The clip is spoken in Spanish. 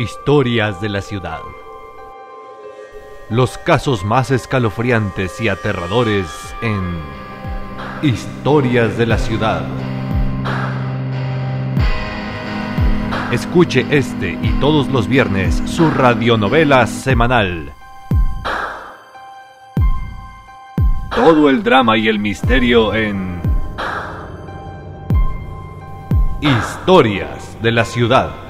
Historias de la ciudad. Los casos más escalofriantes y aterradores en Historias de la ciudad. Escuche este y todos los viernes su radionovela semanal. Todo el drama y el misterio en Historias de la ciudad.